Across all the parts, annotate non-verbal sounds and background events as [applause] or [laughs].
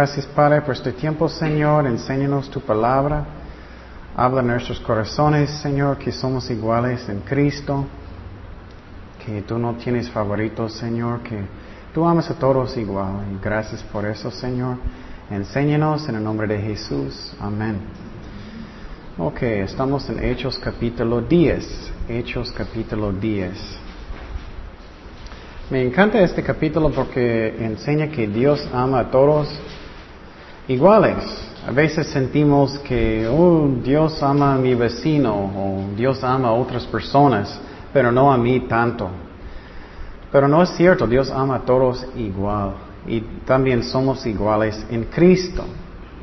Gracias Padre por este tiempo, Señor. Enséñanos tu palabra. Habla en nuestros corazones, Señor, que somos iguales en Cristo. Que tú no tienes favoritos, Señor. Que tú amas a todos igual. Gracias por eso, Señor. Enséñanos en el nombre de Jesús. Amén. Ok, estamos en Hechos capítulo 10. Hechos capítulo 10. Me encanta este capítulo porque enseña que Dios ama a todos iguales. A veces sentimos que oh, Dios ama a mi vecino o Dios ama a otras personas, pero no a mí tanto. Pero no es cierto, Dios ama a todos igual y también somos iguales en Cristo.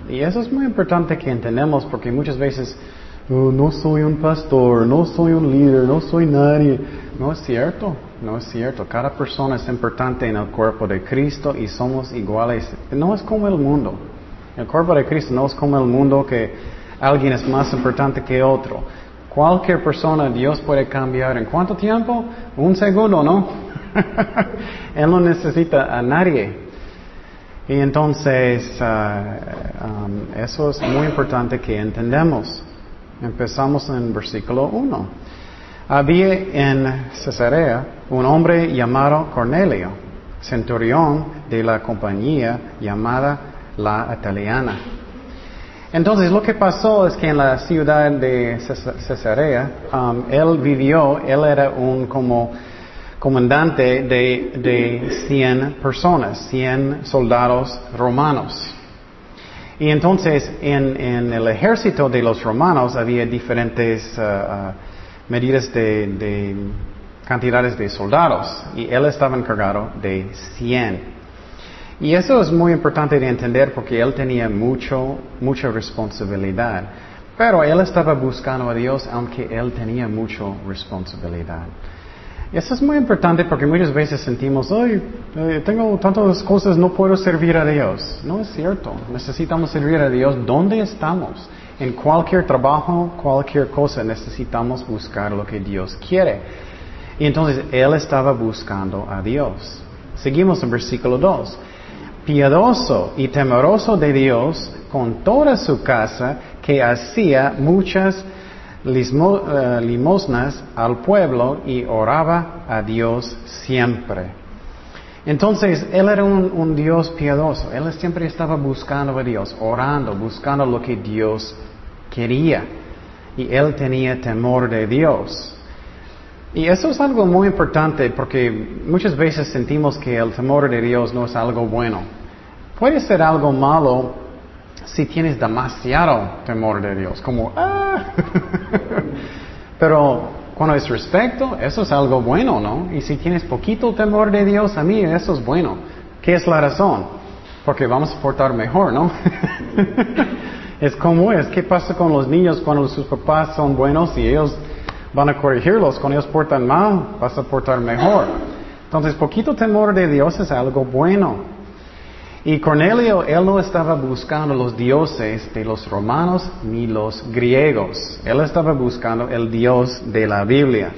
Y eso es muy importante que entendamos porque muchas veces oh, no soy un pastor, no soy un líder, no soy nadie. No es cierto, no es cierto. Cada persona es importante en el cuerpo de Cristo y somos iguales. No es como el mundo. El cuerpo de Cristo no es como el mundo que alguien es más importante que otro. Cualquier persona Dios puede cambiar en cuánto tiempo? Un segundo, ¿no? [laughs] Él no necesita a nadie. Y entonces, uh, um, eso es muy importante que entendamos. Empezamos en versículo 1. Había en Cesarea un hombre llamado Cornelio, centurión de la compañía llamada la Italiana. Entonces lo que pasó es que en la ciudad de Cesarea, um, él vivió, él era un como comandante de, de 100 personas, 100 soldados romanos. Y entonces en, en, el ejército de los romanos había diferentes uh, uh, medidas de, de, cantidades de soldados y él estaba encargado de 100. Y eso es muy importante de entender porque él tenía mucho, mucha responsabilidad. Pero él estaba buscando a Dios aunque él tenía mucha responsabilidad. Eso es muy importante porque muchas veces sentimos, ay, eh, tengo tantas cosas, no puedo servir a Dios. No es cierto. Necesitamos servir a Dios donde estamos. En cualquier trabajo, cualquier cosa, necesitamos buscar lo que Dios quiere. Y entonces él estaba buscando a Dios. Seguimos en versículo 2. Piadoso y temeroso de Dios con toda su casa que hacía muchas uh, limosnas al pueblo y oraba a Dios siempre. Entonces, él era un, un, Dios piadoso. Él siempre estaba buscando a Dios, orando, buscando lo que Dios quería. Y él tenía temor de Dios. Y eso es algo muy importante porque muchas veces sentimos que el temor de Dios no es algo bueno. Puede ser algo malo si tienes demasiado temor de Dios, como, ah, [laughs] pero cuando es respecto, eso es algo bueno, ¿no? Y si tienes poquito temor de Dios, a mí eso es bueno. ¿Qué es la razón? Porque vamos a portar mejor, ¿no? [laughs] es como es. ¿Qué pasa con los niños cuando sus papás son buenos y ellos van a corregirlos? Cuando ellos portan mal, vas a portar mejor. Entonces, poquito temor de Dios es algo bueno. Y Cornelio, él no estaba buscando los dioses de los romanos ni los griegos. Él estaba buscando el Dios de la Biblia.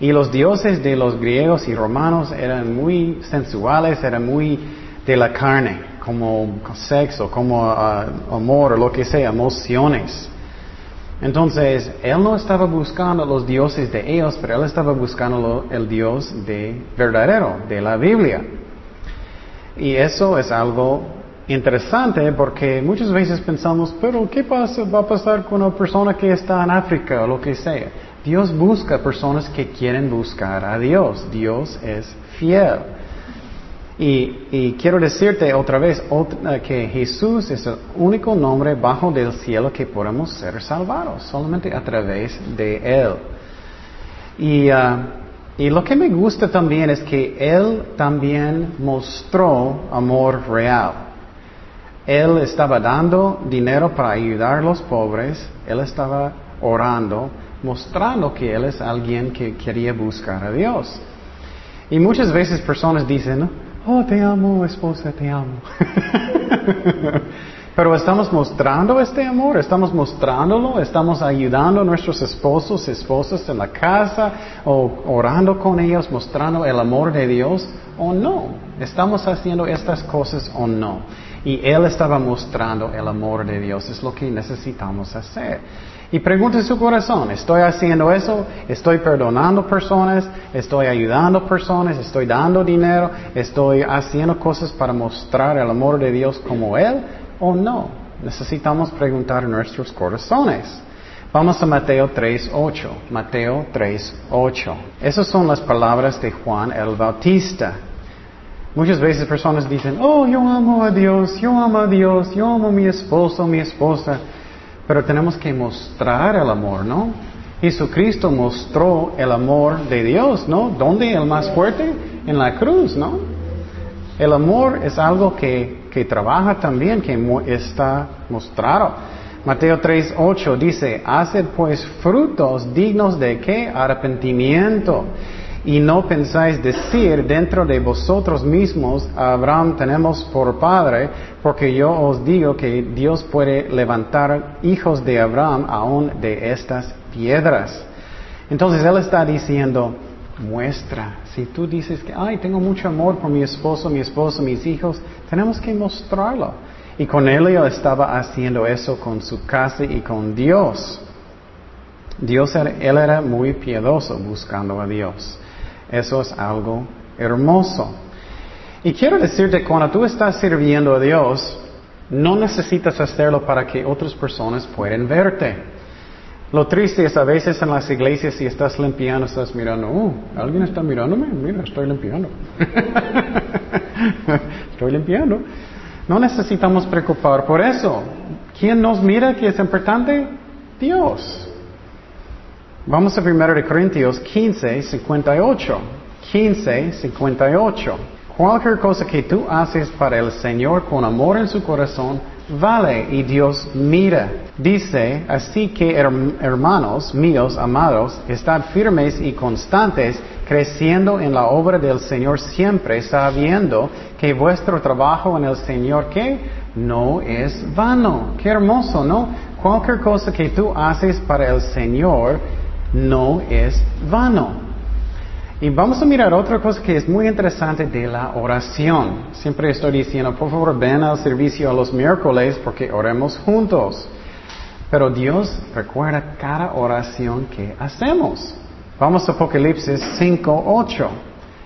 Y los dioses de los griegos y romanos eran muy sensuales, eran muy de la carne, como sexo, como uh, amor lo que sea, emociones. Entonces, él no estaba buscando los dioses de ellos, pero él estaba buscando el Dios de verdadero, de la Biblia. Y eso es algo interesante porque muchas veces pensamos, pero ¿qué pasa, va a pasar con una persona que está en África o lo que sea? Dios busca personas que quieren buscar a Dios. Dios es fiel. Y, quiero decirte otra vez eh, que Jesús es el único nombre bajo del cielo que podemos ser salvados, solamente a través de Él. Y uh, y lo que me gusta también es que Él también mostró amor real. Él estaba dando dinero para ayudar a los pobres, Él estaba orando, mostrando que Él es alguien que quería buscar a Dios. Y muchas veces personas dicen, oh, te amo, esposa, te amo. [laughs] Pero estamos mostrando este amor, estamos mostrándolo, estamos ayudando a nuestros esposos, esposas en la casa, o orando con ellos, mostrando el amor de Dios, o no. Estamos haciendo estas cosas o no. Y Él estaba mostrando el amor de Dios. Es lo que necesitamos hacer. Y pregunte su corazón, ¿estoy haciendo eso? ¿Estoy perdonando personas? ¿Estoy ayudando personas? ¿Estoy dando dinero? ¿Estoy haciendo cosas para mostrar el amor de Dios como Él? ¿O no? Necesitamos preguntar nuestros corazones. Vamos a Mateo 3.8. Mateo 3.8. Esas son las palabras de Juan el Bautista. Muchas veces personas dicen, oh, yo amo a Dios, yo amo a Dios, yo amo a mi esposo, mi esposa. Pero tenemos que mostrar el amor, ¿no? Jesucristo mostró el amor de Dios, ¿no? ¿Dónde el más fuerte? En la cruz, ¿no? El amor es algo que, que trabaja también, que está mostrado. Mateo 3.8 dice, haced pues frutos dignos de qué? Arrepentimiento. Y no pensáis decir dentro de vosotros mismos, Abraham tenemos por padre, porque yo os digo que Dios puede levantar hijos de Abraham aún de estas piedras. Entonces Él está diciendo, muestra. Si tú dices que, ay, tengo mucho amor por mi esposo, mi esposo, mis hijos, tenemos que mostrarlo. Y Cornelio estaba haciendo eso con su casa y con Dios. Dios, él era muy piedoso buscando a Dios. Eso es algo hermoso. Y quiero decirte, cuando tú estás sirviendo a Dios, no necesitas hacerlo para que otras personas puedan verte. Lo triste es a veces en las iglesias si estás limpiando, estás mirando, oh, alguien está mirándome, mira, estoy limpiando. [laughs] estoy limpiando. No necesitamos preocupar por eso. ¿Quién nos mira que es importante? Dios. Vamos a 1 Corintios 15, 58. 15, 58. Cualquier cosa que tú haces para el Señor con amor en su corazón, vale y Dios mira. Dice, así que hermanos míos, amados, estad firmes y constantes, creciendo en la obra del Señor siempre, sabiendo que vuestro trabajo en el Señor, ¿qué? No es vano. Qué hermoso, ¿no? Cualquier cosa que tú haces para el Señor, no es vano. Y vamos a mirar otra cosa que es muy interesante de la oración. Siempre estoy diciendo, por favor, ven al servicio a los miércoles porque oremos juntos. Pero Dios recuerda cada oración que hacemos. Vamos a Apocalipsis 5.8.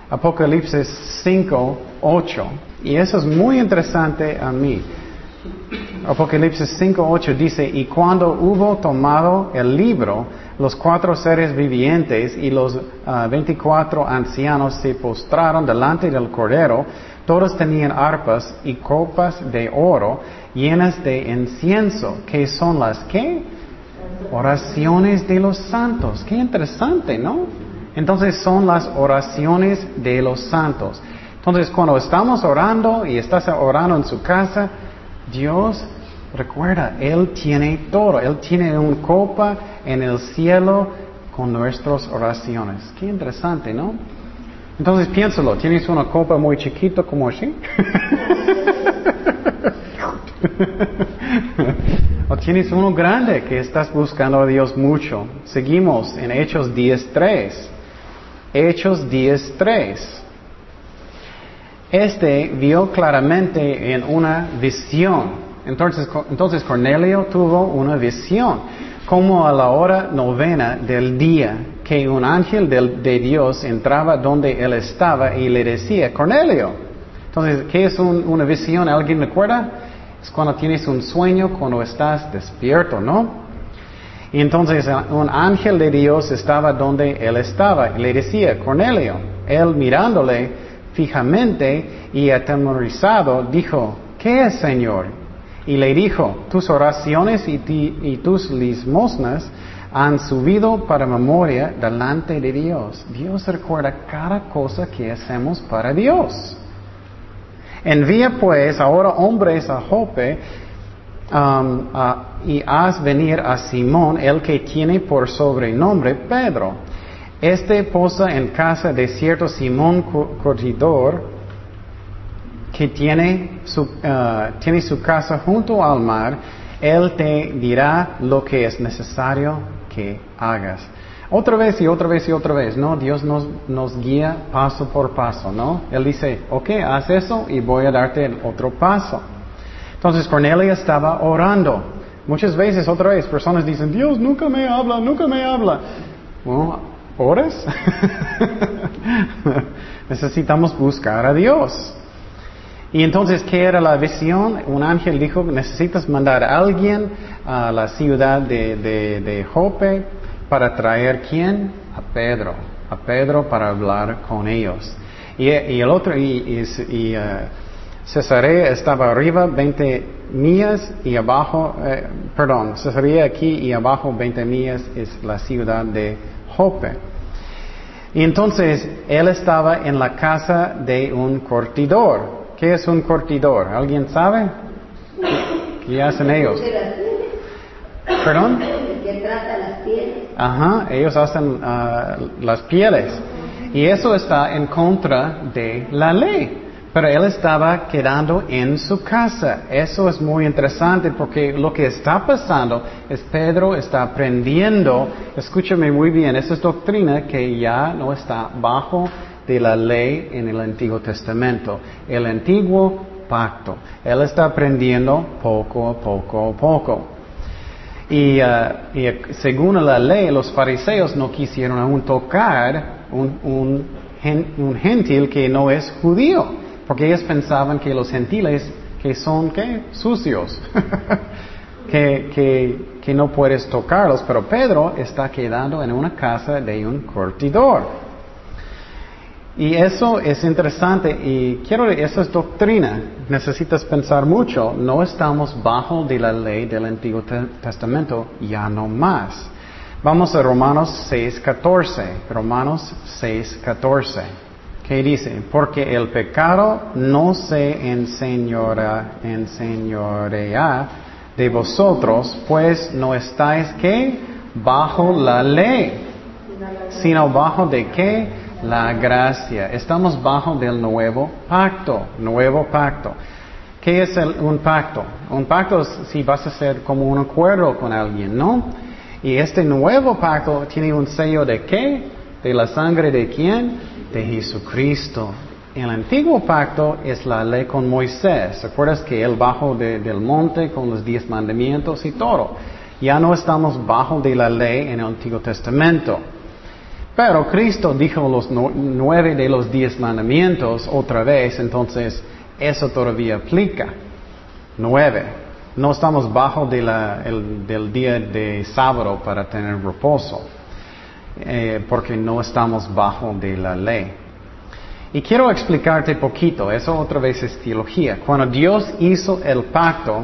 Apocalipsis 5.8. Y eso es muy interesante a mí. Apocalipsis 5.8 dice, y cuando hubo tomado el libro, los cuatro seres vivientes y los ah, veinticuatro ancianos se postraron delante del Cordero. Todos tenían arpas y copas de oro llenas de incienso, que son las que? Oraciones de los santos. Qué interesante, ¿no? Entonces son las oraciones de los santos. Entonces cuando estamos orando y estás orando en su casa, Dios recuerda, Él tiene todo. Él tiene una copa en el cielo con nuestras oraciones. Qué interesante, ¿no? Entonces piénsalo, tienes una copa muy chiquita como así. [laughs] o tienes uno grande que estás buscando a Dios mucho. Seguimos en Hechos 10.3. Hechos 10.3. Este vio claramente en una visión. Entonces, entonces Cornelio tuvo una visión como a la hora novena del día, que un ángel de, Dios entraba donde él estaba y le decía, Cornelio. Entonces, ¿qué es una visión? ¿Alguien me acuerda? Es cuando tienes un sueño, cuando estás despierto, ¿no? Y entonces un ángel de Dios estaba donde él estaba y le decía, Cornelio, él mirándole fijamente y atemorizado, dijo, ¿qué es, Señor? Y le dijo, tus oraciones y, tus limosnas han subido para memoria delante de Dios. Dios recuerda cada cosa que hacemos para Dios. Envía pues ahora hombres a Jope um, y haz venir a Simón, el que tiene por sobrenombre Pedro. Este posa en casa de cierto Simón Cortidor, que tiene su, uh, tiene su casa junto al mar, Él te dirá lo que es necesario que hagas. Otra vez y otra vez y otra vez, ¿no? Dios nos, nos guía paso por paso, ¿no? Él dice, ok, haz eso y voy a darte el otro paso. Entonces Cornelio estaba orando. Muchas veces, otra vez, personas dicen, Dios nunca me habla, nunca me habla. Bueno, ¿ores? [laughs] Necesitamos buscar a Dios. Y entonces, ¿qué era la visión? Un ángel dijo, necesitas mandar a alguien a la ciudad de, de, Jope para traer quién? A Pedro. A Pedro para hablar con ellos. Y, el otro, y, y, uh, Cesarea estaba arriba 20 millas y abajo, eh, perdón, Cesarea aquí y abajo 20 millas es la ciudad de Jope. Y entonces él estaba en la casa de un cortidor. ¿Qué es un cortidor? ¿Alguien sabe? ¿Qué, hacen ellos? ¿Perdón? Ajá, ellos hacen ah, las pieles. Y eso está en contra de la ley. Pero él estaba quedando en su casa. Eso es muy interesante porque lo que está pasando es Pedro está aprendiendo, escúchame muy bien, esa es doctrina que ya no está bajo de la ley en el Antiguo Testamento. El antiguo pacto. Él está aprendiendo poco a poco a poco. Y, uh, según la ley, los fariseos no quisieron aún tocar un, un gentil que no es judío. Porque ellos pensaban que los gentiles, que son, ¿qué? Sucios. [laughs] que, que, que no puedes tocarlos. Pero Pedro está quedando en una casa de un cortidor. Y eso es interesante y quiero, eso es doctrina. Necesitas pensar mucho. No estamos bajo de la ley del Antiguo Testamento, ya no más. Vamos a Romanos 6.14. Romanos 6.14. ¿Qué dice? Porque el pecado no se enseñora, enseñorea de vosotros, pues no estáis que bajo la ley, sino bajo de qué? La gracia. Estamos bajo del nuevo pacto, nuevo pacto. ¿Qué es un pacto? Un pacto es si vas a hacer como un acuerdo con alguien, ¿no? Y este nuevo pacto tiene un sello de qué? De la sangre de quién? De Jesucristo. El antiguo pacto es la ley con Moisés. ¿Recuerdas que él bajó del monte con los diez mandamientos y todo? Ya no estamos bajo de la ley en el Antiguo Testamento. Pero Cristo dijo los nueve de los diez mandamientos otra vez, entonces eso todavía aplica. Nueve. No estamos bajo del día de sábado para tener reposo. Eh, porque no estamos bajo de la ley. Y quiero explicarte poquito, eso otra vez es teología. Cuando Dios hizo el pacto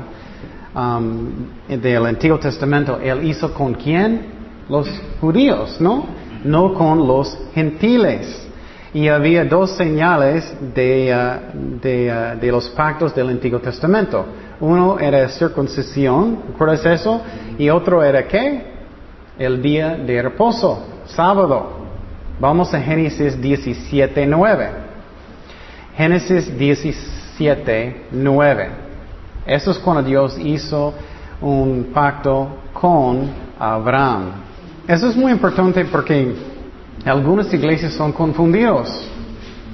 um, del Antiguo Testamento, Él hizo con quién? Los judíos, ¿no? No con los gentiles. Y había dos señales de, uh, de, uh, de los pactos del Antiguo Testamento. Uno era circuncisión, ¿recuerdas eso? Y otro era qué? El día de reposo sábado. Vamos a Génesis 17, 9. Génesis 17, 9. Eso es cuando Dios hizo un pacto con Abraham. Eso es muy importante porque algunas iglesias son confundidos.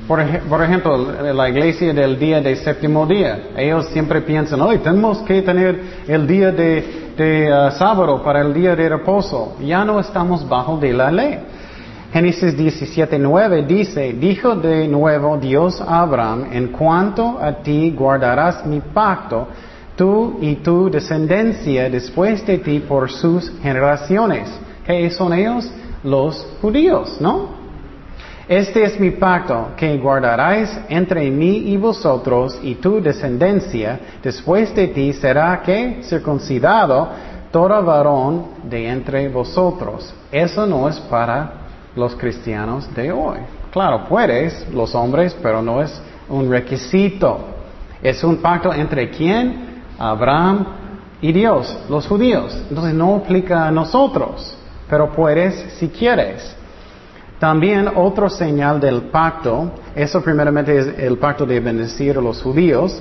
Por, ejemplo, la iglesia del día de séptimo día, ellos siempre piensan, hoy tenemos que tener el día de, uh, sábado para el día de reposo. Ya no estamos bajo de la ley. Génesis 17.9 dice, dijo de nuevo Dios a Abraham, en cuanto a ti guardarás mi pacto, tú y tu descendencia después de ti por sus generaciones. ¿Qué son ellos? Los judíos, ¿no? Este es mi pacto que guardaráis entre mí y vosotros y tu descendencia. Después de ti será que circuncidado todo varón de entre vosotros. Eso no es para los cristianos de hoy. Claro, puedes, los hombres, pero no es un requisito. Es un pacto entre quién? Abraham y Dios, los judíos. Entonces no aplica a nosotros, pero puedes si quieres. También otro señal del pacto, eso primeramente es el pacto de bendecir a los judíos.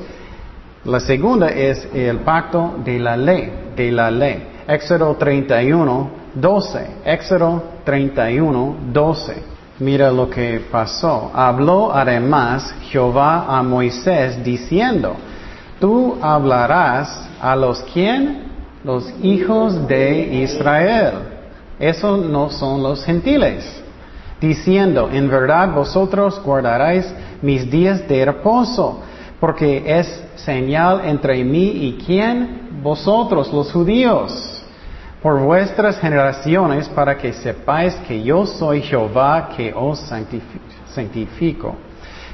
La segunda es el pacto de la ley, de la ley. Éxodo 31, 12. Éxodo 31, 12. Mira lo que pasó. Habló además Jehová a Moisés diciendo, Tú hablarás a los quién? Los hijos de Israel. Esos no son los gentiles. Diciendo, en verdad vosotros guardaréis mis días de reposo, porque es señal entre mí y quién? Vosotros, los judíos por vuestras generaciones para que sepáis que yo soy Jehová que os santifico.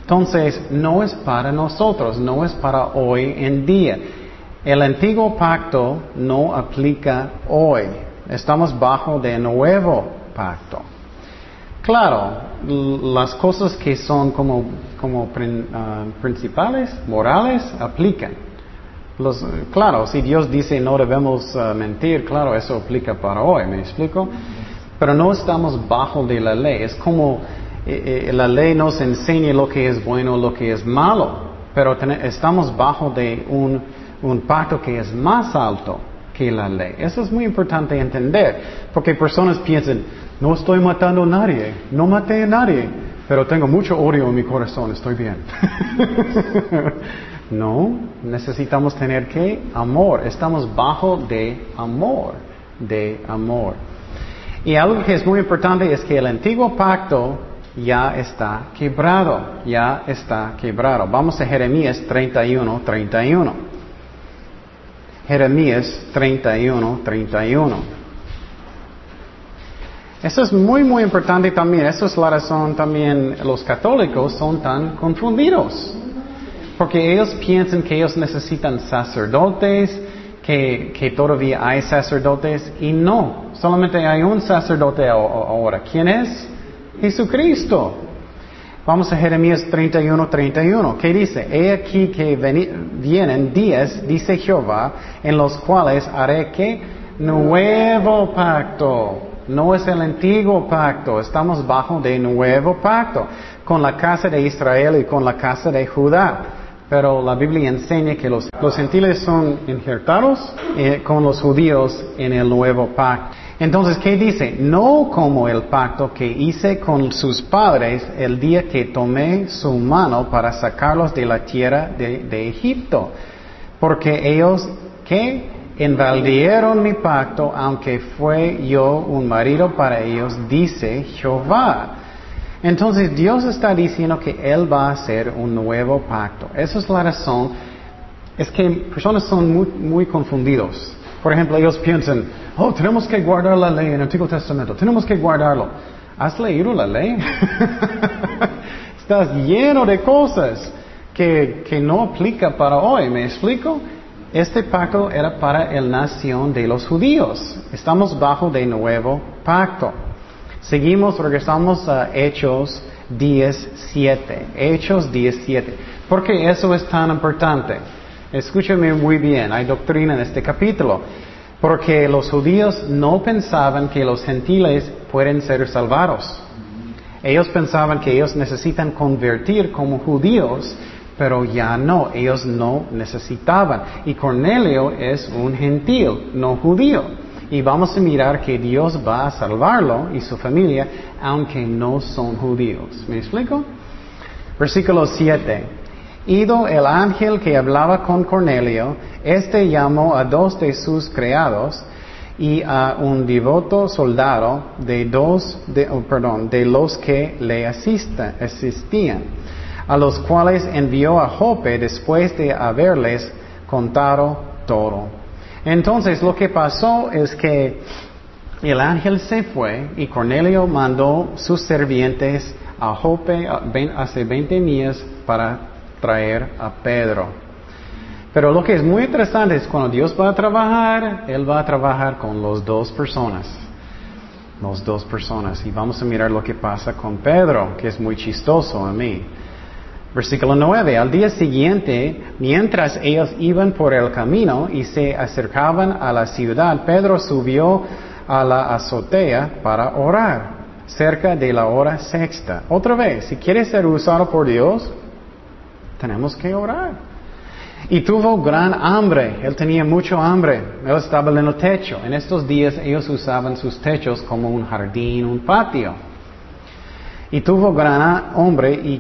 Entonces, no es para nosotros, no es para hoy en día. El antiguo pacto no aplica hoy. Estamos bajo de nuevo pacto. Claro, las cosas que son como, como ah, principales, morales, aplican. Los, claro, si Dios dice no debemos ah, mentir, claro, eso aplica para hoy, ¿me explico? Pero no estamos bajo de la ley. Es como eh, eh, la ley nos enseña lo que es bueno, lo que es malo, pero estamos bajo de un, un pacto que es más alto que la ley. Eso es muy importante entender, porque personas piensan, no estoy matando a nadie, no maté a nadie, pero tengo mucho odio en mi corazón, estoy bien. [laughs] no, necesitamos tener que amor, estamos bajo de amor, de amor. Y algo que es muy importante es que el antiguo pacto ya está quebrado, ya está quebrado. Vamos a Jeremías 31, 31. Jeremías 31, 31. Eso es muy, muy importante también. Eso es la razón también los católicos son tan confundidos. Porque ellos piensan que ellos necesitan sacerdotes, que, que todavía hay sacerdotes y no, solamente hay un sacerdote ahora. ¿Quién es? Jesucristo. Vamos a Jeremías 31, 31. ¿Qué dice? He aquí que vienen días, dice Jehová, en los cuales haré que nuevo pacto. No es el antiguo pacto, estamos bajo de nuevo pacto con la casa de Israel y con la casa de Judá. Pero la Biblia enseña que los, los gentiles son injertados eh, con los judíos en el nuevo pacto. Entonces, ¿qué dice? No como el pacto que hice con sus padres el día que tomé su mano para sacarlos de la tierra de, Egipto. Porque ellos, ¿qué? Envaldieron mi pacto, aunque fue yo un marido para ellos, dice Jehová. Entonces Dios está diciendo que Él va a hacer un nuevo pacto. Esa es la razón. Es que personas son muy, muy confundidos. Por ejemplo, ellos piensan, oh, tenemos que guardar la ley en el Antiguo Testamento, tenemos que guardarlo. ¿Has leído la ley? [laughs] Estás lleno de cosas que, que no aplica para hoy, ¿me explico? Este pacto era para la nación de los judíos. Estamos bajo de nuevo pacto. Seguimos, regresamos a Hechos 17. Hechos 17. ¿Por qué eso es tan importante? Escúchame muy bien, hay doctrina en este capítulo. Porque los judíos no pensaban que los gentiles pueden ser salvados. Ellos pensaban que ellos necesitan convertir como judíos, pero ya no, ellos no necesitaban. Y Cornelio es un gentil, no judío. Y vamos a mirar que Dios va a salvarlo y su familia, aunque no son judíos. ¿Me explico? Versículo 7. Ido el ángel que hablaba con Cornelio, éste llamó a dos de sus criados y a un devoto soldado de dos, de, oh, los que le asistían, a los cuales envió a Jope después de haberles contado todo. Entonces lo que pasó es que el ángel se fue y Cornelio mandó sus servientes a Jope hace 20 días para traer a Pedro. Pero lo que es muy interesante es cuando Dios va a trabajar, Él va a trabajar con las dos personas. Las dos personas. Y vamos a mirar lo que pasa con Pedro, que es muy chistoso a mí. Versículo 9. Al día siguiente, mientras ellos iban por el camino y se acercaban a la ciudad, Pedro subió a la azotea para orar, cerca de la hora sexta. Otra vez, si quieres ser usado por Dios, tenemos que orar. Y tuvo gran hambre, él tenía mucho hambre, él estaba en el techo. En estos días ellos usaban sus techos como un jardín, un patio. Y tuvo gran hambre y,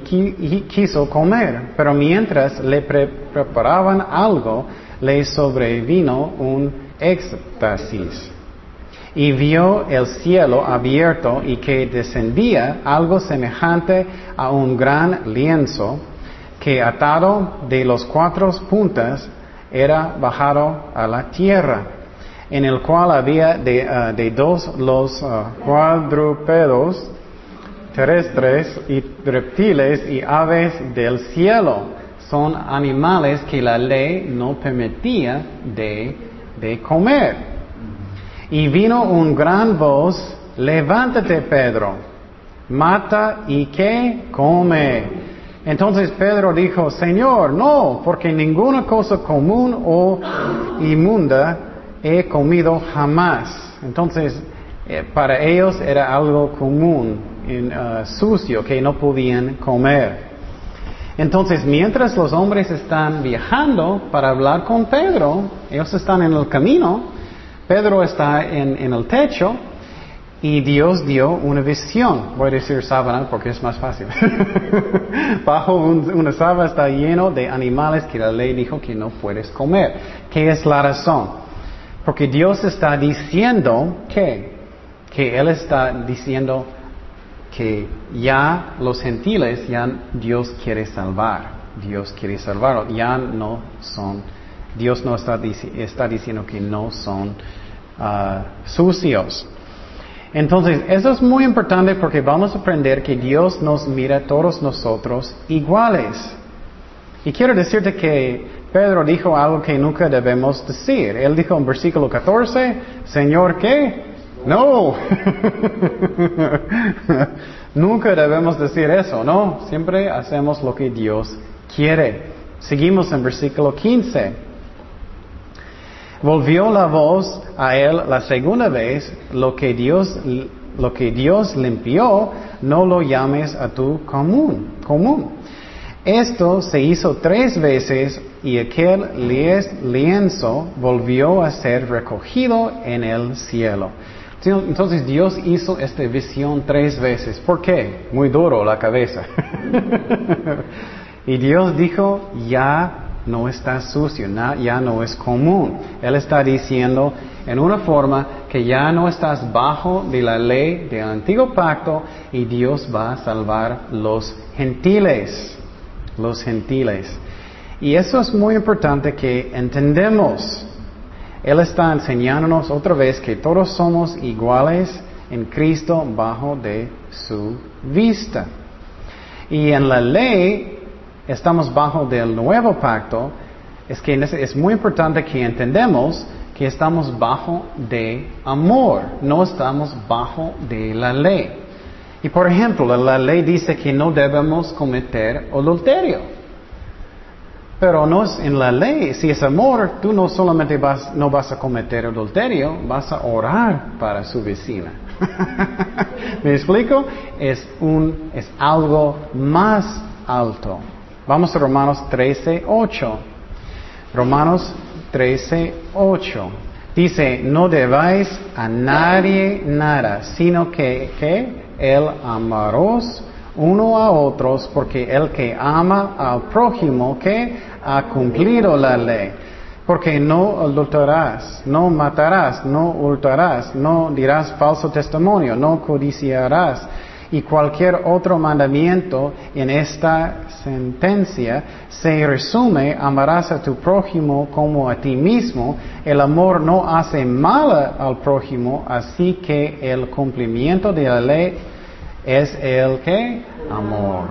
quiso comer, pero mientras le preparaban algo, le sobrevino un éxtasis. Y vio el cielo abierto y que descendía algo semejante a un gran lienzo que atado de los cuatro puntas era bajado a la tierra, en el cual había de, ah, dos los uh, cuadrúpedos terrestres y reptiles y aves del cielo. Son animales que la ley no permitía de, de comer. Y vino un gran voz, levántate Pedro, mata y que come. Entonces Pedro dijo, Señor, no, porque ninguna cosa común o inmunda he comido jamás. Entonces, eh, para ellos era algo común, uh, sucio, que no podían comer. Entonces, mientras los hombres están viajando para hablar con Pedro, ellos están en el camino, Pedro está en el techo, y Dios dio una visión. Voy a decir sábana porque es más fácil. [laughs] Bajo una sábana está lleno de animales que la ley dijo que no puedes comer. ¿Qué es la razón? Porque Dios está diciendo que, que Él está diciendo que ya los gentiles, ya Dios quiere salvar. Dios quiere salvar. Ya no son, Dios no está, está diciendo que no son ah, sucios. Entonces, eso es muy importante porque vamos a aprender que Dios nos mira a todos nosotros iguales. Y quiero decirte que Pedro dijo algo que nunca debemos decir. Él dijo en versículo 14, Señor, ¿qué? No. [laughs] nunca debemos decir eso, ¿no? Siempre hacemos lo que Dios quiere. Seguimos en versículo 15. Volvió la voz a él la segunda vez, lo que Dios, lo que Dios limpió, no lo llames a tu común, común. Esto se hizo tres veces y aquel lienzo volvió a ser recogido en el cielo. Entonces Dios hizo esta visión tres veces. ¿Por qué? Muy duro la cabeza. [laughs] y Dios dijo, ya no está sucio, ya no es común. Él está diciendo en una forma que ya no estás bajo de la ley del antiguo pacto y Dios va a salvar los gentiles, los gentiles. Y eso es muy importante que entendemos. Él está enseñándonos otra vez que todos somos iguales en Cristo bajo de su vista. Y en la ley estamos bajo del nuevo pacto, es que es muy importante que entendamos que estamos bajo de amor, no estamos bajo de la ley. Y por ejemplo, la ley dice que no debemos cometer adulterio. Pero no es en la ley, si es amor, tú no solamente vas, no vas a cometer adulterio, vas a orar para su vecina. [laughs] ¿Me explico? Es, un, es algo más alto. Vamos a Romanos 13, 8. Romanos 13, 8. Dice, no debáis a nadie nada, sino que, que el amaros uno a otros, porque el que ama al prójimo, que ha cumplido la ley. Porque no adulterarás, no matarás, no hurtarás, no dirás falso testimonio, no codiciarás y cualquier otro mandamiento en esta sentencia se resume, amarás a tu prójimo como a ti mismo. El amor no hace mal al prójimo, así que el cumplimiento de la ley es el que amor.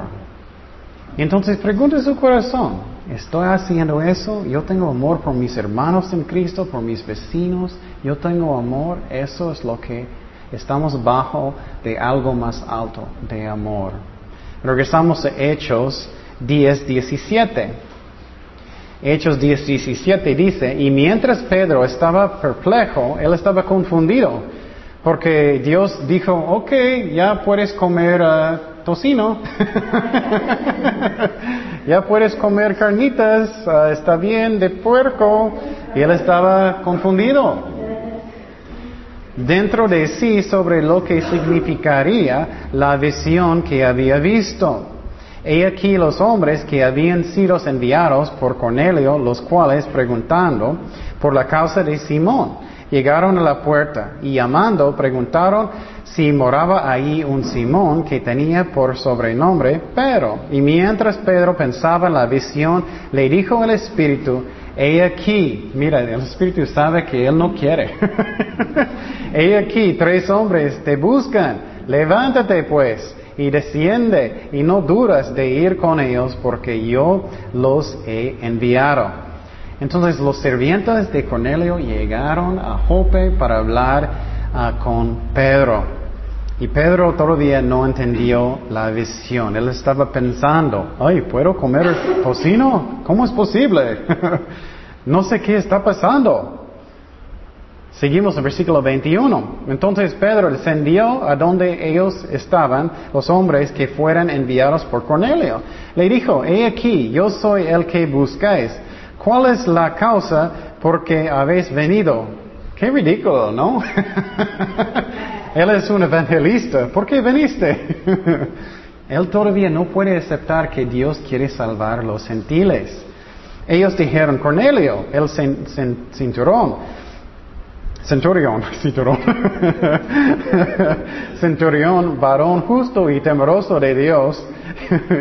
Entonces pregunta su corazón, ¿estoy haciendo eso? Yo tengo amor por mis hermanos en Cristo, por mis vecinos, yo tengo amor, eso es lo que Estamos bajo de algo más alto, de amor. Regresamos a Hechos 10, 17. Hechos 10, 17 dice, y mientras Pedro estaba perplejo, él estaba confundido, porque Dios dijo, ok, ya puedes comer uh, tocino, [laughs] ya puedes comer carnitas, uh, está bien, de puerco, y él estaba confundido. Dentro de sí sobre lo que significaría la visión que había visto. He aquí los hombres que habían sido enviados por Cornelio, los cuales, preguntando por la causa de Simón, llegaron a la puerta y llamando preguntaron si moraba ahí un Simón que tenía por sobrenombre Pedro. Y mientras Pedro pensaba en la visión, le dijo el Espíritu, he aquí, mira, el Espíritu sabe que él no quiere. [laughs] he aquí, tres hombres te buscan, levántate pues y desciende y no duras de ir con ellos porque yo los he enviado. Entonces los sirvientes de Cornelio llegaron a Jope para hablar ah, con Pedro. Y Pedro todavía no entendió la visión. Él estaba pensando, ay, ¿puedo comer tocino? ¿Cómo es posible? [laughs] no sé qué está pasando. Seguimos en versículo 21. Entonces Pedro descendió a donde ellos estaban, los hombres que fueran enviados por Cornelio. Le dijo, he aquí, yo soy el que buscáis. ¿Cuál es la causa por que habéis venido? Qué ridículo, ¿no? [laughs] Él es un evangelista. ¿Por qué viniste? [laughs] Él todavía no puede aceptar que Dios quiere salvar los gentiles. Ellos dijeron, Cornelio, el cinturón, Centurión, [laughs] centurión, [laughs] centurión, varón justo y temeroso de Dios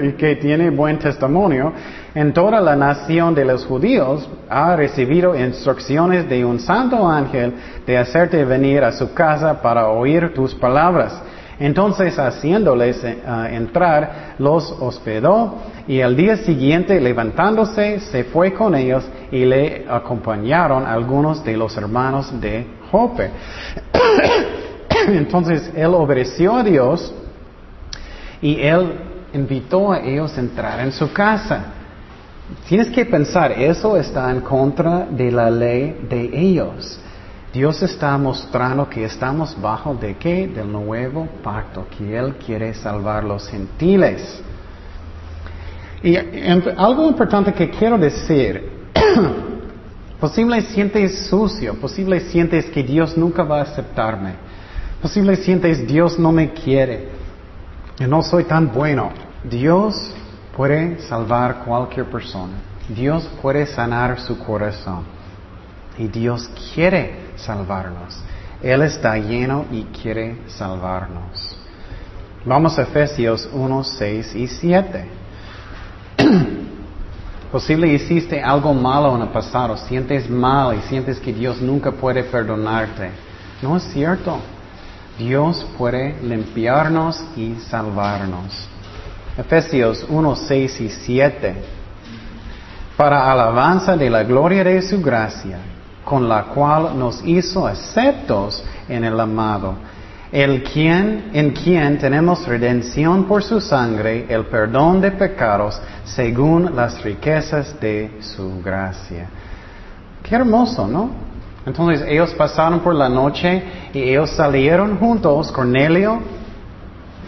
y que tiene buen testimonio, en toda la nación de los judíos ha recibido instrucciones de un santo ángel de hacerte venir a su casa para oír tus palabras. Entonces, haciéndoles eh, entrar, los hospedó y al día siguiente, levantándose, se fue con ellos y le acompañaron algunos de los hermanos de Jope. [coughs] Entonces, él obedeció a Dios y él invitó a ellos a entrar en su casa. Tienes que pensar, eso está en contra de la ley de ellos. Dios está mostrando que estamos bajo de qué? Del nuevo pacto, que Él quiere salvar los gentiles. Y algo importante que quiero decir, [coughs] posible sientes sucio, posible sientes que Dios nunca va a aceptarme, posible sientes Dios no me quiere, y no soy tan bueno. Dios puede salvar cualquier persona. Dios puede sanar su corazón. Y Dios quiere salvarnos. Él está lleno y quiere salvarnos. Vamos a Efesios 1, 6 y 7. [clears throat] Posible hiciste algo malo en el pasado, sientes mal y sientes que Dios nunca puede perdonarte. No es cierto. Dios puede limpiarnos y salvarnos. Efesios 1, 6 y 7. Para alabanza de la gloria de su gracia con la cual nos hizo aceptos en el amado, el quien, en quien tenemos redención por su sangre, el perdón de pecados, según las riquezas de su gracia. Qué hermoso, ¿no? Entonces ellos pasaron por la noche y ellos salieron juntos, Cornelio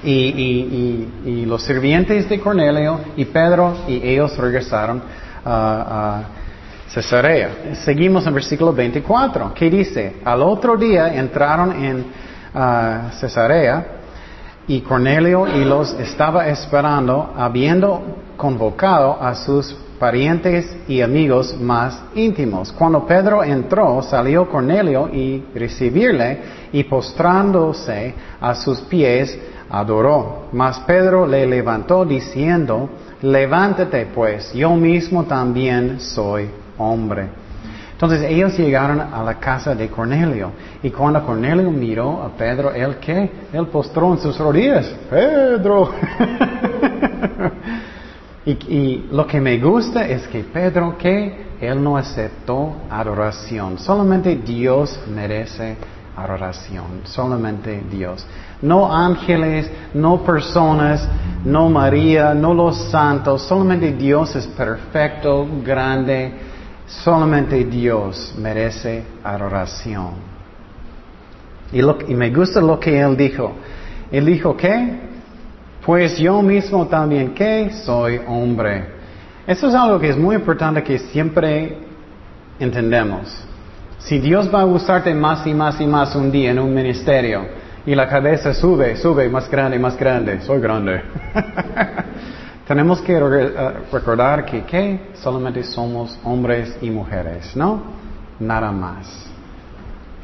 y, los sirvientes de Cornelio y Pedro, y ellos regresaron a Cesarea. Seguimos en versículo 24, que dice, al otro día entraron en Cesarea y Cornelio y los estaba esperando, habiendo convocado a sus parientes y amigos más íntimos. Cuando Pedro entró, salió Cornelio y recibirle y postrándose a sus pies, adoró. Mas Pedro le levantó diciendo, levántate pues, yo mismo también soy hombre. Entonces ellos llegaron a la casa de Cornelio y cuando Cornelio miró a Pedro, él qué? Él postró en sus rodillas. Pedro. [laughs] y, lo que me gusta es que Pedro que él no aceptó adoración. Solamente Dios merece adoración. Solamente Dios. No ángeles, no personas, no María, no los santos. Solamente Dios es perfecto, grande Solamente Dios merece adoración. Y, y, me gusta lo que él dijo. Él dijo, ¿qué? Pues yo mismo también, ¿qué? Soy hombre. Eso es algo que es muy importante que siempre entendemos. Si Dios va a usarte más y más y más un día en un ministerio y la cabeza sube, sube más grande, más grande, soy grande. [laughs] Tenemos que eh, recordar que ¿qué? solamente somos hombres y mujeres, ¿no? Nada más.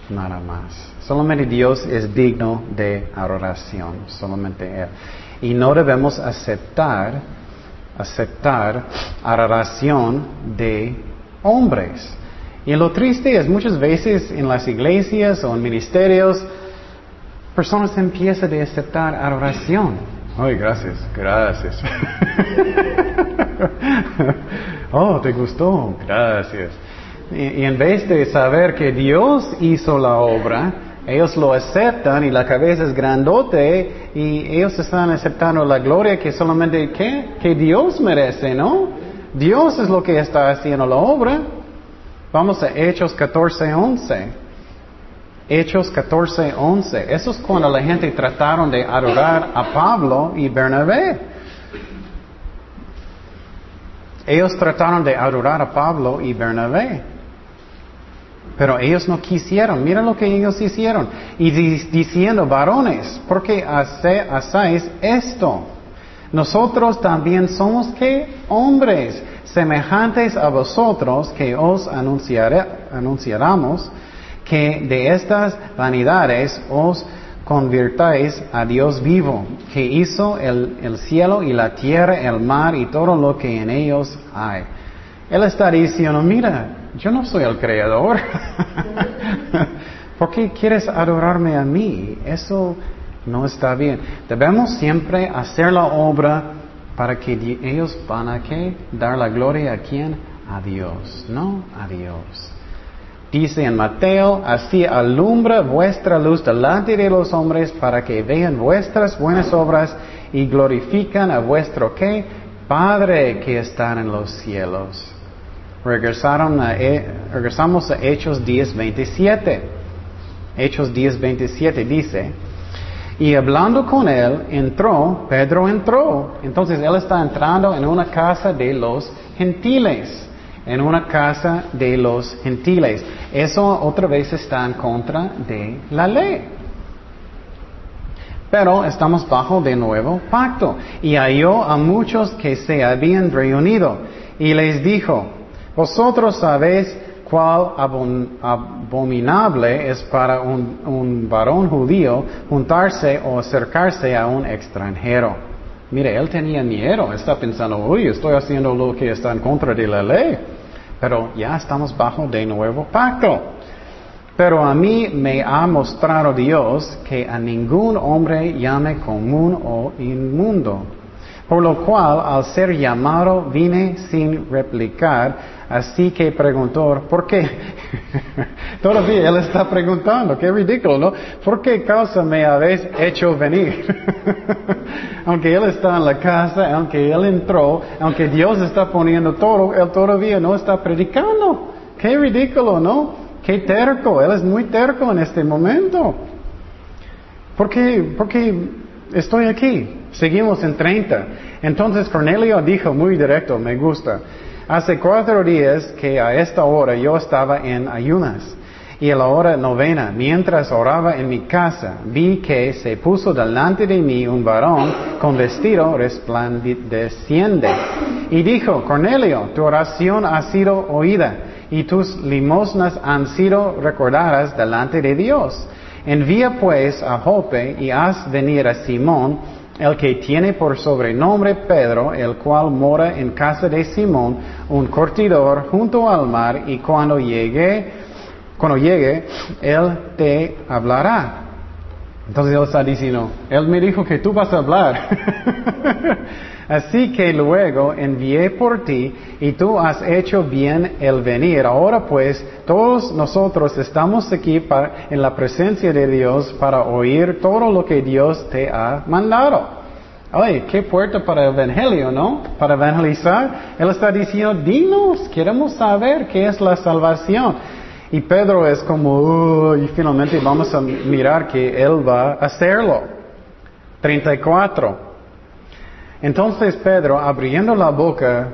Nada más. Solamente Dios es digno de adoración, solamente Él. Y no debemos aceptar, aceptar adoración de hombres. Y lo triste es muchas veces en las iglesias o en ministerios, personas empiezan a aceptar adoración. Ay, gracias, gracias. [laughs] oh, ¿te gustó? Gracias. Y, en vez de saber que Dios hizo la obra, ellos lo aceptan y la cabeza es grandote y ellos están aceptando la gloria que solamente ¿qué? que Dios merece, ¿no? Dios es lo que está haciendo la obra. Vamos a Hechos 14:11. Hechos 14:11. Eso es cuando la gente trataron de adorar a Pablo y Bernabé. Ellos trataron de adorar a Pablo y Bernabé. Pero ellos no quisieron. Mira lo que ellos hicieron. Y diciendo, varones, ¿por qué hacéis esto? Nosotros también somos que hombres semejantes a vosotros que os anunciaremos que de estas vanidades os convirtáis a Dios vivo, que hizo el, el, cielo y la tierra, el mar y todo lo que en ellos hay. Él está diciendo, mira, yo no soy el creador. [laughs] ¿Por qué quieres adorarme a mí? Eso no está bien. Debemos siempre hacer la obra para que ellos van a qué? Dar la gloria a quién? A Dios, no a Dios. Dice en Mateo, así alumbra vuestra luz delante de los hombres para que vean vuestras buenas obras y glorifican a vuestro qué? Padre que está en los cielos. Regresaron a, eh, regresamos a Hechos 10, 27. Hechos 10, 27 dice, y hablando con él, entró, Pedro entró. Entonces él está entrando en una casa de los gentiles. En una casa de los gentiles. Eso otra vez está en contra de la ley. Pero estamos bajo de nuevo pacto. Y halló a muchos que se habían reunido. Y les dijo, vosotros sabéis cuál abominable es para un, varón judío juntarse o acercarse a un extranjero. Mire, él tenía miedo, está pensando, uy, estoy haciendo lo que está en contra de la ley, pero ya estamos bajo de nuevo pacto. Pero a mí me ha mostrado Dios que a ningún hombre llame común o inmundo. Por lo cual, al ser llamado, vine sin replicar, Así que preguntó, ¿por qué? [laughs] Todavía él está preguntando, qué ridículo, ¿no? ¿Por qué causa me habéis hecho venir? [laughs] aunque él está en la casa, aunque él entró, aunque Dios está poniendo todo, él todavía no está predicando. Qué ridículo, ¿no? Qué terco, él es muy terco en este momento. ¿Por qué? Porque estoy aquí. Seguimos en 30. Entonces Cornelio dijo muy directo, me gusta. Hace cuatro días que a esta hora yo estaba en ayunas y a la hora novena, mientras oraba en mi casa, vi que se puso delante de mí un varón con vestido resplandeciente y dijo, Cornelio, tu oración ha sido oída y tus limosnas han sido recordadas delante de Dios. Envía pues a Jope y haz venir a Simón, el que tiene por sobrenombre Pedro, el cual mora en casa de Simón, un cortidor junto al mar, y cuando llegue, cuando llegue, él te hablará. Entonces él está diciendo, él me dijo que tú vas a hablar. [laughs] Así que luego envié por ti y tú has hecho bien el venir. Ahora pues todos nosotros estamos aquí en la presencia de Dios para oír todo lo que Dios te ha mandado. Ay, qué puerta para el Evangelio, ¿no? Para evangelizar. Él está diciendo, dinos, queremos saber qué es la salvación. Y Pedro es como, y finalmente vamos a mirar que él va a hacerlo. 34. Entonces Pedro, abriendo la boca,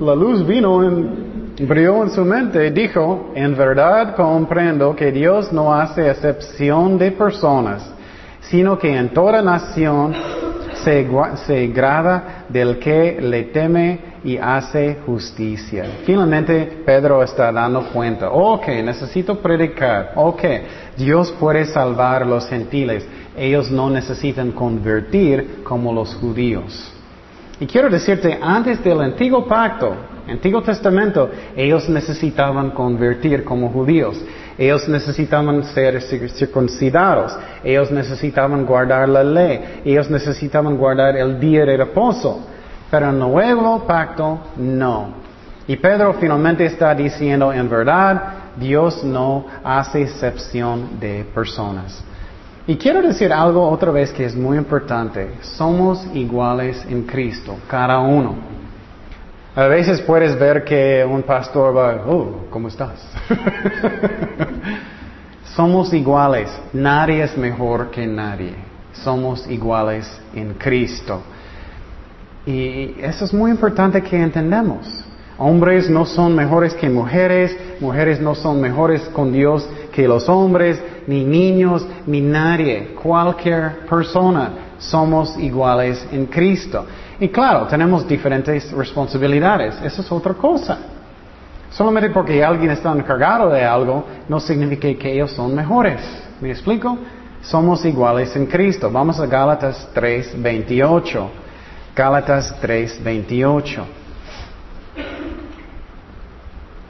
la luz vino en brilló en su mente, dijo, en verdad comprendo que Dios no hace excepción de personas, sino que en toda nación se, del que le teme y hace justicia. Finalmente Pedro está dando cuenta, ok, necesito predicar, ok, Dios puede salvar a los gentiles, ellos no necesitan convertir como los judíos. Y quiero decirte, antes del antiguo pacto, Antiguo Testamento, ellos necesitaban convertir como judíos. Ellos necesitaban ser circuncidados. Ellos necesitaban guardar la ley. Ellos necesitaban guardar el día de reposo. Pero en el nuevo pacto, no. Y Pedro finalmente está diciendo, en verdad, Dios no hace excepción de personas. Y quiero decir algo otra vez que es muy importante. Somos iguales en Cristo, cada uno. A veces puedes ver que un pastor va, oh, ¿cómo estás? [laughs] Somos iguales. Nadie es mejor que nadie. Somos iguales en Cristo. Y eso es muy importante que entendamos. Hombres no son mejores que mujeres, mujeres no son mejores con Dios que los hombres, ni niños, ni nadie, cualquier persona, somos iguales en Cristo. Y claro, tenemos diferentes responsabilidades, eso es otra cosa. Solamente porque alguien está encargado de algo, no significa que ellos son mejores. ¿Me explico? Somos iguales en Cristo. Vamos a Gálatas 3:28. Gálatas 3:28.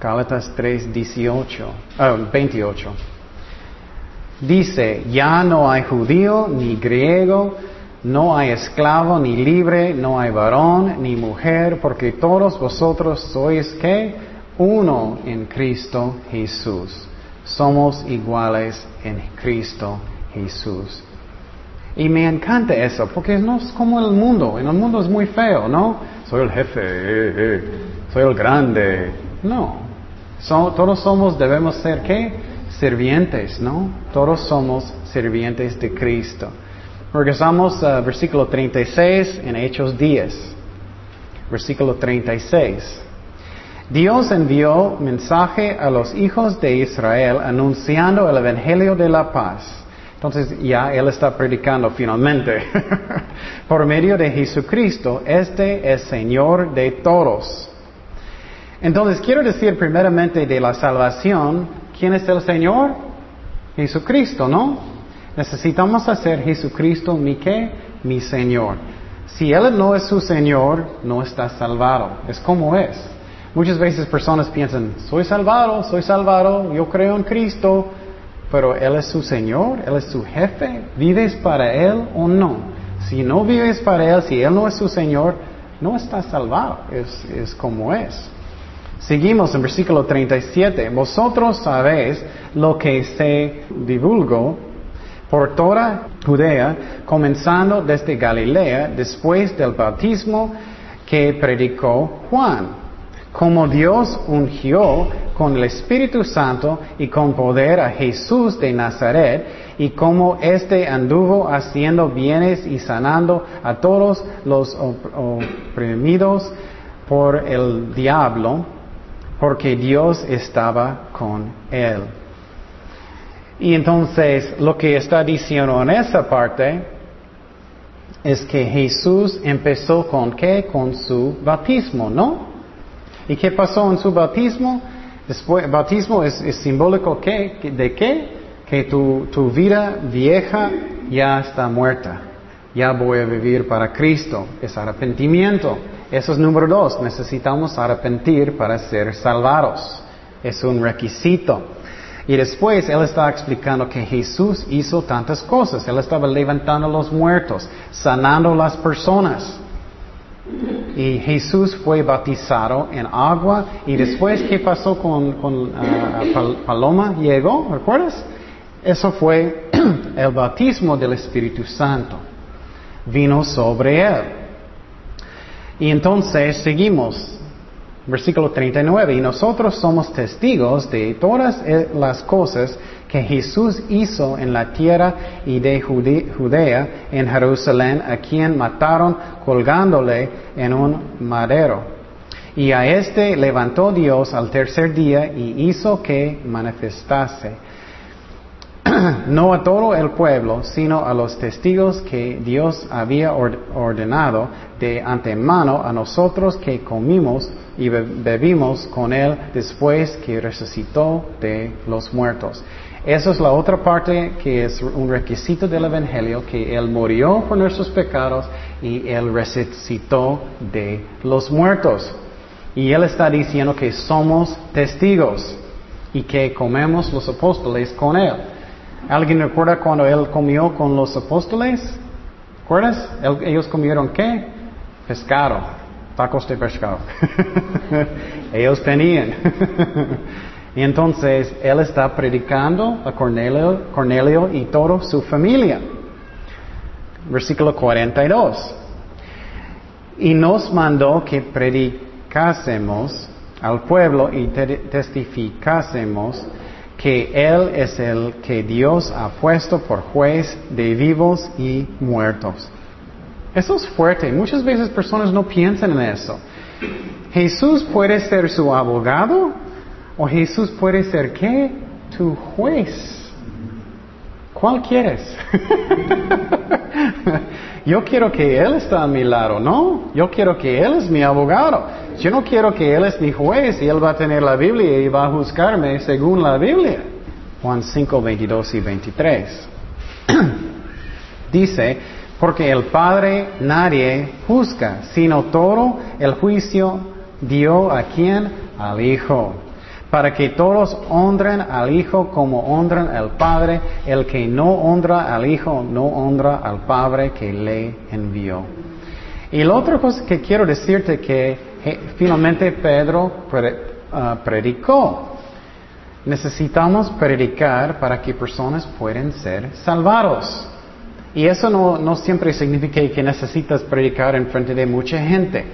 Gálatas 3:18. 28. Dice, ya no hay judío ni griego, no hay esclavo ni libre, no hay varón ni mujer, porque todos vosotros sois que uno en Cristo Jesús. Somos iguales en Cristo Jesús. Y me encanta eso, porque no es como el mundo. En el mundo es muy feo, ¿no? Soy el jefe, soy el grande. No. todos somos, debemos ser qué? Servientes, ¿no? Todos somos servientes de Cristo. Regresamos al versículo 36 en Hechos 10. Versículo 36. Dios envió mensaje a los hijos de Israel anunciando el Evangelio de la paz. Entonces ya Él está predicando finalmente. [laughs] Por medio de Jesucristo, este es Señor de todos. Entonces quiero decir primeramente de la salvación, ¿quién es el Señor? Jesucristo, ¿no? Necesitamos hacer Jesucristo mi qué? Mi Señor. Si Él no es su Señor, no está salvado. Es como es. Muchas veces personas piensan, soy salvado, soy salvado, yo creo en Cristo, pero Él es su Señor, Él es su jefe, ¿vives para Él o no? Si no vives para Él, si Él no es su Señor, no está salvado, es, es como es. Seguimos en versículo 37. Vosotros sabéis lo que se divulgó por toda Judea, comenzando desde Galilea, después del bautismo que predicó Juan como Dios ungió con el Espíritu Santo y con poder a Jesús de Nazaret, y como éste anduvo haciendo bienes y sanando a todos los oprimidos por el diablo, porque Dios estaba con él. Y entonces lo que está diciendo en esa parte es que Jesús empezó con qué? Con su bautismo, ¿no? ¿Y qué pasó en su bautismo? Después, bautismo es, simbólico de qué? Que tu, tu vida vieja ya está muerta. Ya voy a vivir para Cristo. Es arrepentimiento. Eso es número dos. Necesitamos arrepentir para ser salvados. Es un requisito. Y después Él está explicando que Jesús hizo tantas cosas. Él estaba levantando a los muertos, sanando a las personas. Y Jesús fue bautizado en agua. Y después, ¿qué pasó con, con ah, Paloma? Llegó, ¿recuerdas? Eso fue [clears throat] el bautismo del Espíritu Santo. Vino sobre él. Y entonces seguimos. Versículo 39. Y nosotros somos testigos de todas eh, las cosas que Jesús hizo en la tierra y de Judea, en Jerusalén, a quien mataron colgándole en un madero. Y a este levantó Dios al tercer día y hizo que manifestase [clears throat] no a todo el pueblo, sino a los testigos que Dios había ordenado de antemano a nosotros que comimos y bebimos con Él después que resucitó de los muertos. Esa es la otra parte que es un requisito del Evangelio, que Él murió por nuestros pecados y Él resucitó de los muertos. Y Él está diciendo que somos testigos y que comemos los apóstoles con Él. ¿Alguien recuerda cuando Él comió con los apóstoles? ¿Recuerdas? Ellos comieron qué? Pescado, de pescado. [laughs] Ellos tenían. [laughs] y entonces Él está predicando a Cornelio, Cornelio y toda su familia. Versículo 42. Y nos mandó que predicásemos al pueblo y testificásemos que Él es el que Dios ha puesto por juez de vivos y muertos. Eso es fuerte. Muchas veces personas no piensan en eso. Jesús puede ser su abogado o Jesús puede ser qué? Tu juez. ¿Cuál quieres? [laughs] Yo quiero que Él esté a mi lado, ¿no? Yo quiero que Él es mi abogado. Yo no quiero que Él es mi juez y Él va a tener la Biblia y va a juzgarme según la Biblia. Juan 5, 22 y 23. [clears throat] Dice, porque el Padre nadie juzga, sino todo el juicio dio a quien? Al Hijo para que todos honren al Hijo como honran al Padre. El que no honra al Hijo no honra al Padre que le envió. Y la otra cosa que quiero decirte que finalmente Pedro ah, predicó. Necesitamos predicar para que personas puedan ser salvados. Y eso no, siempre significa que necesitas predicar en frente de mucha gente.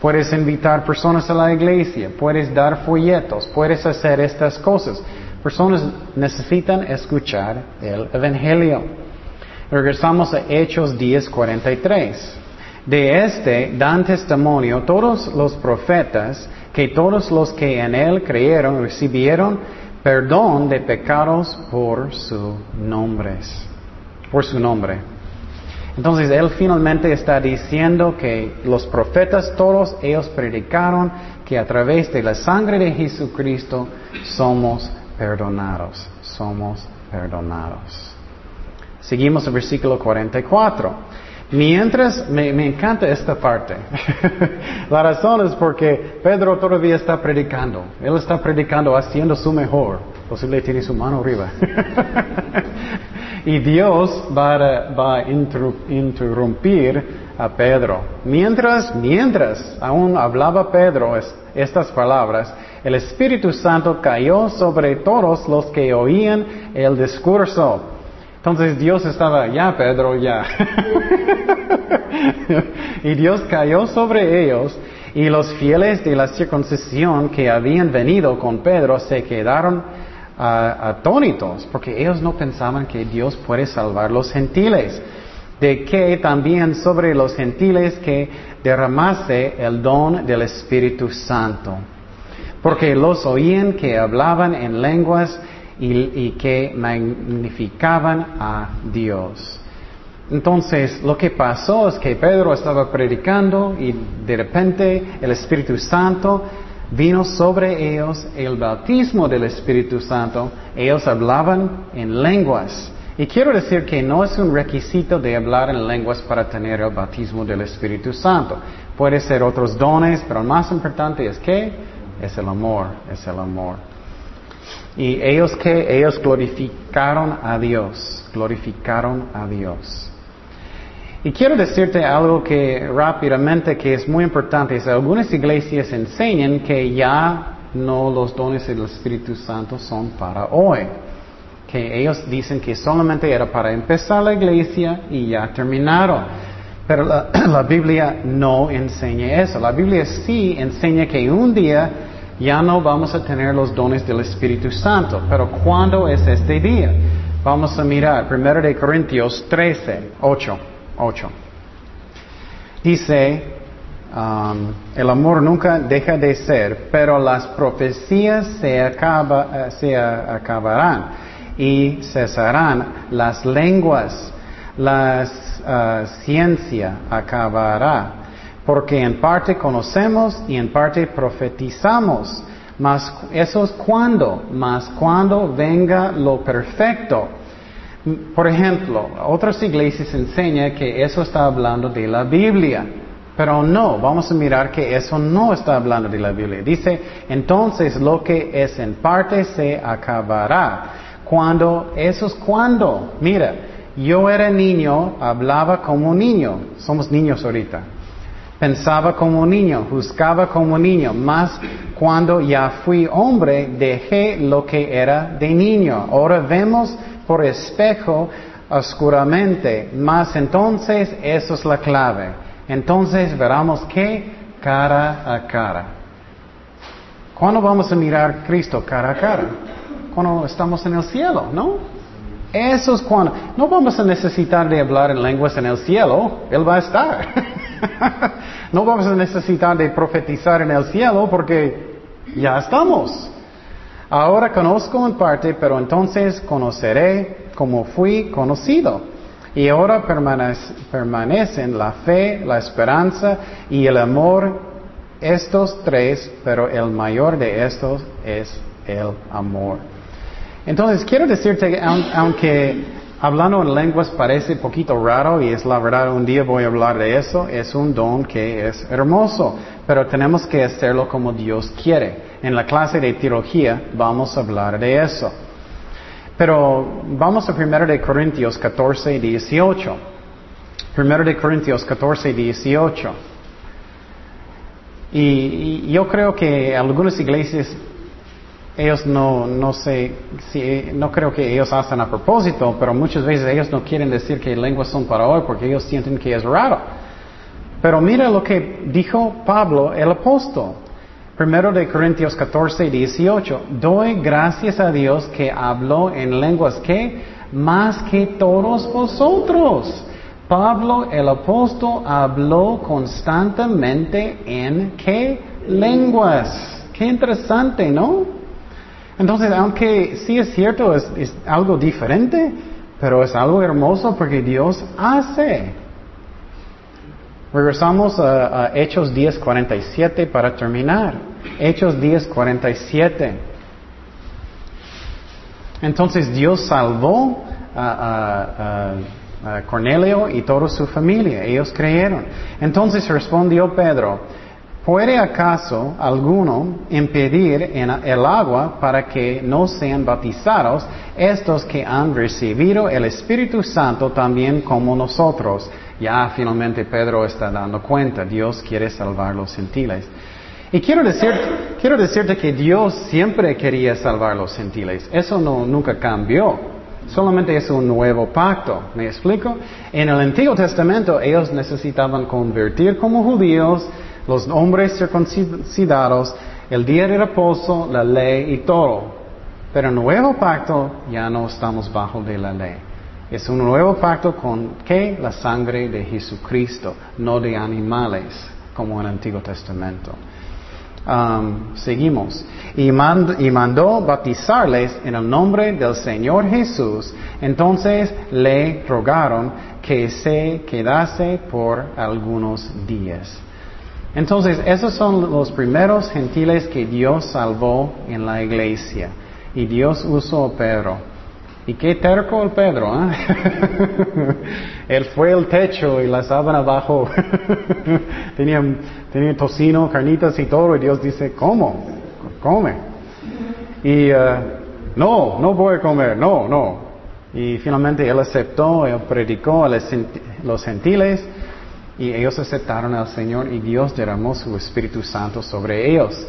Puedes invitar personas a la iglesia, puedes dar folletos, puedes hacer estas cosas. Personas necesitan escuchar el Evangelio. Regresamos a Hechos 10:43. De este dan testimonio todos los profetas que todos los que en él creyeron recibieron perdón de pecados por su nombres, por su nombre. Entonces Él finalmente está diciendo que los profetas todos ellos predicaron que a través de la sangre de Jesucristo somos perdonados, somos perdonados. Seguimos el versículo 44. Mientras, me, encanta esta parte. [laughs] la razón es porque Pedro todavía está predicando. Él está predicando haciendo su mejor. Posible tiene su mano arriba. [laughs] Y Dios va a, interrumpir a Pedro. Mientras, mientras aún hablaba Pedro estas palabras, el Espíritu Santo cayó sobre todos los que oían el discurso. Entonces Dios estaba, ya Pedro, ya. [laughs] y Dios cayó sobre ellos y los fieles de la circuncisión que habían venido con Pedro se quedaron atónitos, porque ellos no pensaban que Dios puede salvar los gentiles, de que también sobre los gentiles que derramase el don del Espíritu Santo, porque los oían que hablaban en lenguas y, que magnificaban a Dios. Entonces, lo que pasó es que Pedro estaba predicando y de repente el Espíritu Santo vino sobre ellos el bautismo del Espíritu Santo, ellos hablaban en lenguas. Y quiero decir que no es un requisito de hablar en lenguas para tener el bautismo del Espíritu Santo. Puede ser otros dones, pero lo más importante es que es el amor, es el amor. Y ellos que ellos glorificaron a Dios, glorificaron a Dios. Y quiero decirte algo que rápidamente que es muy importante. algunas iglesias enseñan que ya no los dones del Espíritu Santo son para hoy. Que ellos dicen que solamente era para empezar la iglesia y ya terminaron. Pero la, [clears throat] la Biblia no enseña eso. La Biblia sí enseña que un día ya no vamos a tener los dones del Espíritu Santo. Pero ¿cuándo es este día? Vamos a mirar 1 de Corintios 13, 8. 8. Dice, Um, el amor nunca deja de ser, pero las profecías se, acaba, eh, se acabarán y cesarán las lenguas, la uh, ciencia acabará, porque en parte conocemos y en parte profetizamos. Mas eso es cuando, mas cuando venga lo perfecto. Por ejemplo, otras iglesias enseñan que eso está hablando de la Biblia. Pero no, vamos a mirar que eso no está hablando de la Biblia. Dice, entonces lo que es en parte se acabará. Cuando, eso es cuando. Mira, yo era niño, hablaba como niño. Somos niños ahorita. Pensaba como niño, juzgaba como niño. Más cuando ya fui hombre, dejé lo que era de niño. Ahora vemos por espejo oscuramente. Más entonces, eso es la clave entonces veremos qué cara a cara. ¿Cuándo vamos a mirar a Cristo cara a cara? Cuando estamos en el cielo, ¿no? Eso es cuando. No vamos a necesitar de hablar en lenguas en el cielo, Él va a estar. [laughs] no vamos a necesitar de profetizar en el cielo porque ya estamos. Ahora conozco en parte, pero entonces conoceré como fui conocido. Y ahora permanecen la fe, la esperanza y el amor, estos tres, pero el mayor de estos es el amor. Entonces, quiero decirte que aunque hablando en lenguas parece poquito raro y es la verdad, un día voy a hablar de eso, es un don que es hermoso, pero tenemos que hacerlo como Dios quiere. En la clase de teología vamos a hablar de eso. Pero vamos a 1 de Corintios 14, 18. 1 de Corintios 14, 18. Y, yo creo que algunas iglesias, ellos no, no sé, si, no creo que ellos hacen a propósito, pero muchas veces ellos no quieren decir que lenguas son para hoy porque ellos sienten que es raro. Pero mira lo que dijo Pablo, el apóstol. Primero de Corintios 14, 18. Doy gracias a Dios que habló en lenguas que más que todos vosotros. Pablo el apóstol habló constantemente en qué lenguas. Qué interesante, ¿no? Entonces, aunque sí es cierto, es, es algo diferente, pero es algo hermoso porque Dios hace. Regresamos a, a Hechos 10:47 para terminar. Hechos 10:47. Entonces Dios salvó a, a, Cornelio y toda su familia. Ellos creyeron. Entonces respondió Pedro, ¿puede acaso alguno impedir en el agua para que no sean bautizados estos que han recibido el Espíritu Santo también como nosotros? Ya finalmente Pedro está dando cuenta, Dios quiere salvar los gentiles. Y quiero, decir, quiero decirte que Dios siempre quería salvar los gentiles. Eso no, nunca cambió. Solamente es un nuevo pacto. ¿Me explico? En el Antiguo Testamento ellos necesitaban convertir como judíos, los hombres circuncidados, el día de reposo, la ley y todo. Pero en el nuevo pacto ya no estamos bajo de la ley. Es un nuevo pacto con ¿qué? La sangre de Jesucristo, no de animales, como en el Antiguo Testamento. Um, seguimos. Y, y, mandó bautizarles en el nombre del Señor Jesús. Entonces le rogaron que se quedase por algunos días. Entonces, esos son los primeros gentiles que Dios salvó en la iglesia. Y Dios usó a Pedro. Y qué terco el Pedro, ¿eh? [laughs] Él fue el techo y la sábana abajo. [laughs] tenía, tenía tocino, carnitas y todo, y Dios dice, ¿cómo? Come. Y uh, no, no voy a comer, no, no. Y finalmente él aceptó, él predicó a los gentiles y ellos aceptaron al Señor y Dios derramó su Espíritu Santo sobre ellos.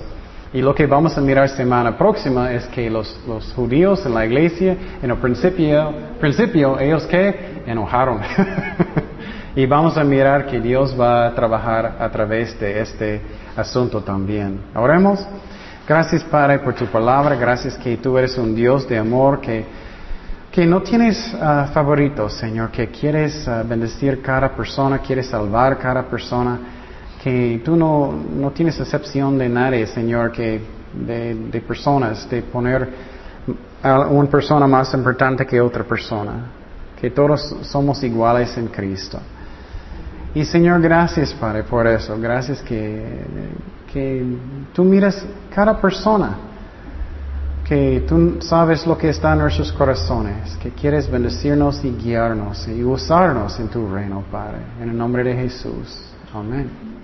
Y lo que vamos a mirar semana próxima es que los, judíos en la iglesia, en el principio, ellos que enojaron. [laughs] y vamos a mirar que Dios va a trabajar a través de este asunto también. Oremos. Gracias Padre por tu palabra, gracias que tú eres un Dios de amor, que, que no tienes ah, favoritos, Señor, que quieres ah, bendecir cada persona, quieres salvar cada persona que tú no, no tienes excepción de nadie, Señor, que de, personas, de poner a una persona más importante que otra persona, que todos somos iguales en Cristo. Y Señor, gracias Padre por eso, gracias que, que tú miras cada persona, que tú sabes lo que está en nuestros corazones, que quieres bendecirnos y guiarnos y usarnos en tu reino, Padre. En el nombre de Jesús. Amén.